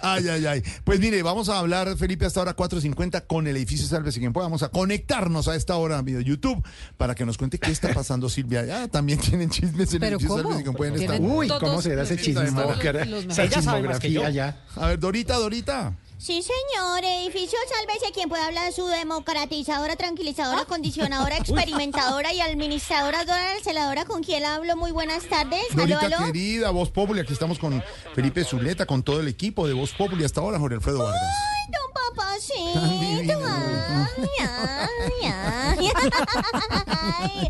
Ay, ay, ay. Pues mire, vamos a hablar, Felipe, hasta ahora 4.50 con el edificio Sálvese quien pueda. Vamos a conectarnos a esta hora vía YouTube para que nos cuente qué está pasando, Silvia. Ya también tienen chismes en el ¿Pero edificio? Sálvese quien pueden estar. Uy, ¿cómo será ese los Esa mejores. Ella sabe más que chismografía yo. ya. A ver, Dorita, Dorita. Sí, señor. Edificio Sálvese quien pueda hablar su democratizadora, tranquilizadora, acondicionadora, experimentadora y administradora, celadora con quien hablo. Muy buenas tardes. Aló, Dorita aló. querida, Voz Populi. Aquí estamos con Felipe Zuleta, con todo el equipo de Voz Populi. Hasta ahora, Jorge Alfredo Vargas. Ay, Ay, ay,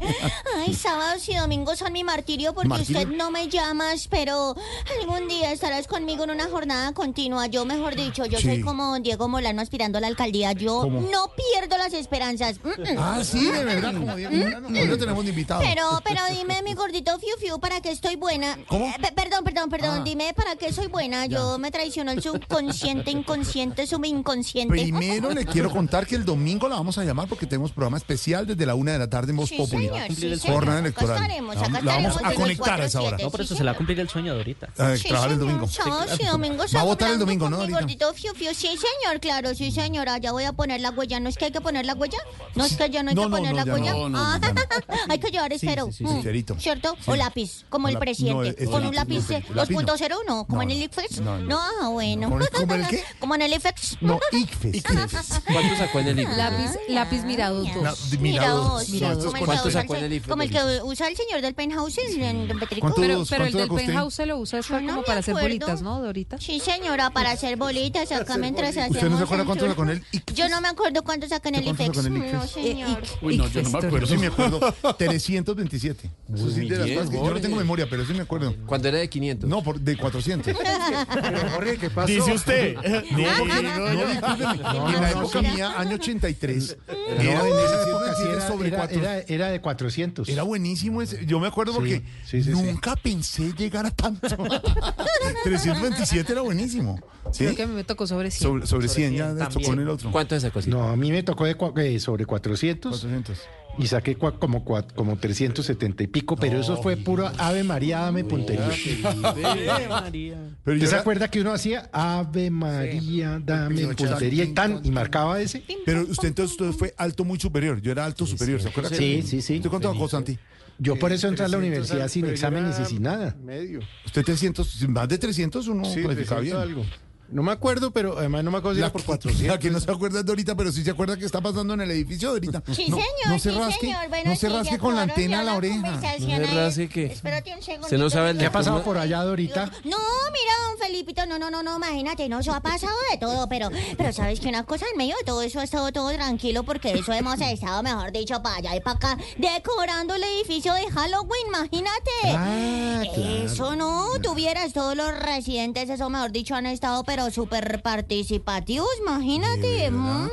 ay. Sábados y domingos son mi martirio porque ¿Martirio? usted no me llamas, pero algún día estarás conmigo en una jornada continua. Yo, mejor dicho, yo Sí. soy como Diego Molano aspirando a la alcaldía. Yo ¿Cómo? no pierdo las esperanzas. Mm, mm. Ah, sí, de verdad, como Diego Molano. Hoy lo tenemos de invitado. Pero, pero dime, mi gordito fiu fiu, ¿para qué estoy buena? ¿Cómo? Eh, pe- perdón, perdón, perdón. Ah. Dime, ¿para qué soy buena? Yo me traicionó el subconsciente, inconsciente, subinconsciente. Primero le quiero contar que el domingo la vamos a llamar porque tenemos programa especial desde la una de la tarde en Voz Sí, Populi. señor, sí, señor. Jornada electoral. La- acá la vamos a el conectar a esa hora. 4-7, No, pero sí, eso se le va a cumplir el sueño de ahorita. A Sí, trabajar el domingo. Sábados y domingos ¿Va a votar el domingo, no, gordito fiu fiu. Sí, señor, claro, sí, señora. Ya voy a poner la huella. ¿No es que hay que poner la huella? ¿No es que ya no hay No, que no, poner no, la huella? Ah, hay que llevar esfero. sí, sí, Mm. ¿Cierto? O lápiz, como el la- presidente. Con un lápiz no, de lápiz no. 2.0, no, como No, en el. IFEX. No, no. No, ah, bueno. ¿Cómo- cómo en el qué? Como en el IFEX. No, ICFES. ¿Cuánto sacó en el libro? Lápiz, lápiz mirado Mira, dos. No, Mira mirados. dos, Mirados. como el ¿Cuánto que usa sacó en el IFE Como el que usa el señor del penthouse en Don Petrico. ¿Cuánto- Pero, pero el ¿cuánto del penthouse se lo usa es para- No como para hacer bolitas, ¿no, Dorita? Sí, señora, para hacer bolitas acá mientras hacemos... ¿Usted no se acuerda el cuánto en el ICFES? Yo no me acuerdo cuánto saca en el ¿Cuánto IFEX. sacó en el No, señor. Uy, no, yo no me Pero acuerdo. sí me acuerdo. 327. Eso sí, de las bien, cosas que yo no tengo memoria, pero sí me acuerdo. Cuando era de 500. No, por, de 400. Pero, Jorge, ¿qué pasó? Dice usted. No, porque, no, discúlpeme. en la época mía, año 83, era, No, en en ese esa tiempo época sí decía era, sobre era, 400. era, era de 400. Era buenísimo ese. Yo me acuerdo porque sí, sí, sí. nunca pensé llegar a tanto. 327 era buenísimo. ¿Sí? Creo que a mí me tocó sobre 100. Sobre, sobre 100 ya También. tocó en el otro. ¿Cuánto se sacó? No, a mí me tocó de eh, sobre 400 400. Y saqué cua- como, cua- como 370 y pico, pero eso fue puro Ave María, dame puntería. ¿Usted se acuerda que uno hacía Ave María, dame puntería y tan y marcaba ese? pero usted entonces usted fue alto muy superior. Yo era alto superior, ¿se acuerda? Sí, sí, sí. ¿Usted cuánto bajó, Santi? Yo por eso entré a la universidad sin exámenes y sin nada. Medio. Usted 300, más de 300 uno Sí, calificaba 300 bien. algo. No me acuerdo, pero además no me acuerdo si era por 400. La que no se acuerda es de ahorita, pero sí se acuerda que está pasando en el edificio de ahorita. Sí, no, señor, no se sí, rasque, señor. Bueno, no se rasque con la antena a la oreja. No se rasque, ¿qué? Espérate un segundo. ¿Usted no sabe el ¿Qué ha pasado por allá, Dorita? No, mira, don Felipito, no, no, no, no, imagínate, no, eso ha pasado de todo, pero, pero sabes que una cosa en medio de todo eso ha estado todo tranquilo porque eso hemos estado, mejor dicho, para allá y para acá, decorando el edificio de Halloween, imagínate. Ah, claro. Eso no, tuvieras todos los residentes, eso mejor dicho, han estado pero súper participativos, imagínate. Mm.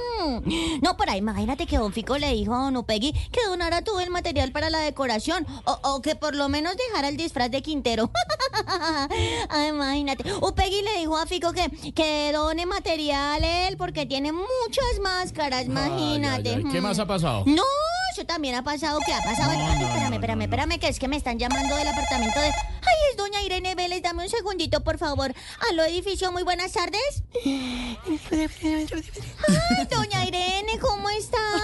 No, por ahí, imagínate que don Fico le dijo a don Upegui que donara todo el material para la decoración o, o que por lo menos dejara el disfraz de Quintero. Ay, imagínate. Upegui le dijo a Fico que, que done material él porque tiene muchas máscaras, imagínate. Ay, ay, ay. ¿Qué Mm. más ha pasado? No, eso también ha pasado. ¿Qué ha pasado? espérame, espérame, espérame, que es que me están llamando del apartamento de. Ay, es doña Dame un segundito, por favor. Aló, edificio, muy buenas tardes. Ay, doña Irene, ¿cómo estás?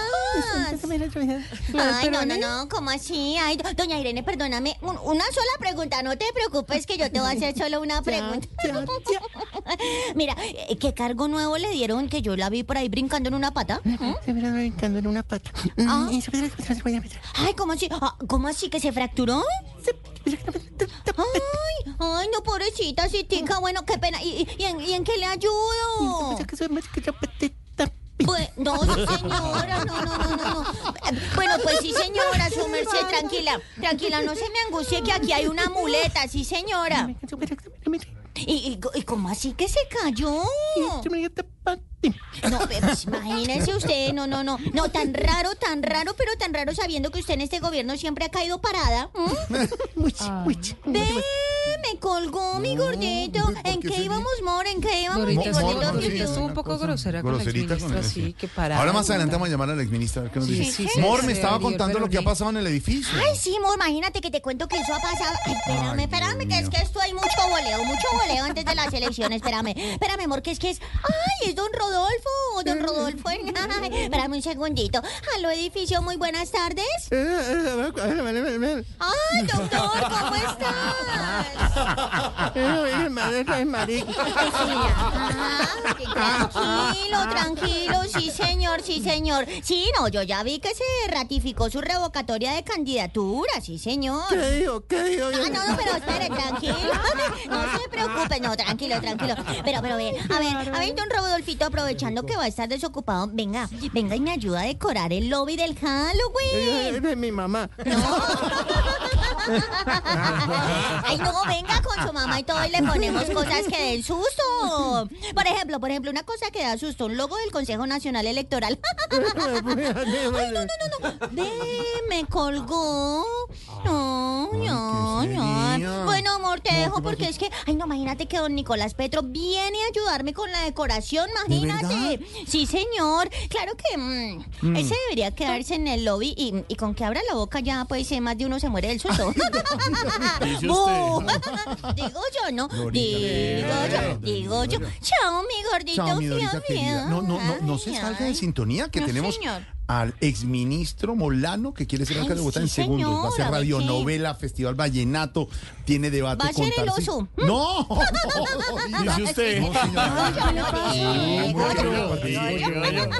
Ay, no, no, no, ¿cómo así? Ay, doña Irene, perdóname. un- una sola pregunta, no te preocupes que yo te voy a hacer solo una pregunta. Mira, eh, ¿qué cargo nuevo le dieron que yo la vi por ahí brincando en una pata? ¿Mm? Se me brincando en una pata. Ah. Ay, ¿cómo así? Ah, ¿Cómo así que se fracturó? Ay, ay, no, pobrecita, tica. Bueno, qué pena. ¿Y, en, y en qué le ayudo? Pues, no, sí, señora, no, no, no, no, no. Bueno, pues sí, señora, su merced, tranquila, tranquila, no se me angustie que aquí hay una muleta, sí, señora. ¿Y, y, y cómo así que se cayó? No, pero pues, imagínese usted, no, no, no, no, tan raro, tan raro, pero tan raro sabiendo que usted en este gobierno siempre ha caído parada. ¿m? Mucho, mucho. Ve, me colgó mi No, gordito. ¿por ¿En qué íbamos, Mor? ¿En qué íbamos, mi Mor- Mor- gordito? Mor- estuvo un poco grosera con la exministra, el- sí, que para. Ahora más adelante vamos a llamar a la exministra a ver qué nos Sí, dice. sí, sí, Mor, sí, me sí, estaba sí, contando lo que ha pasado en el edificio. Ay, sí, Mor, imagínate que te cuento que eso ha pasado. Ay, espérame, espérame, que es que esto hay mucho voleo, mucho voleo antes de las elecciones. Espérame, espérame, amor, que es que es. Ay, es don Rodolfo, don Rodolfo. Ay, espérame un segundito. Aló, edificio, muy buenas tardes. Ay, doctor, ¿cómo estás? Ajá, Tranquilo, tranquilo, sí señor, sí señor. Sí, no, yo ya vi que se ratificó su revocatoria de candidatura, sí señor. ¿Qué dijo? ¿Qué dijo? Ah, no, no, pero espere, tranquilo. No se preocupe, no, tranquilo, tranquilo. Pero, pero, ve, a ver, a ver, don Rodolfito, aprovechando que va a estar desocupado, venga, venga y me ayuda a decorar el lobby del Halloween. Es mi mamá. Ay, no, venga con su mamá y todo y le ponemos cosas que den susto. Por ejemplo, por ejemplo, una cosa que da susto, un logo del Consejo Nacional Electoral. Ay, no, no, no, no. Ve, me colgó. No, no, ¿qué no. sería? Bueno, amor, te No, dejo ¿qué porque es que, ay, no, imagínate que don Nicolás Petro viene a ayudarme con la decoración, imagínate. Sí, señor. Claro que mm, ese debería quedarse en el lobby y, y con que abra la boca ya, pues, eh, más de uno se muere del susto. Digo yo, ¿no? Digo yo, digo yo. Chao, mi gordito. Chao, mi querida. No, no, no, no se salga de sintonía que No, tenemos señor. al exministro Molano que quiere ser alcalde de Bogotá en segundos. Va a qué. radionovela, festival vallenato, tiene debate Va a ser el oso. No, Dice usted. No, digo yo. digo.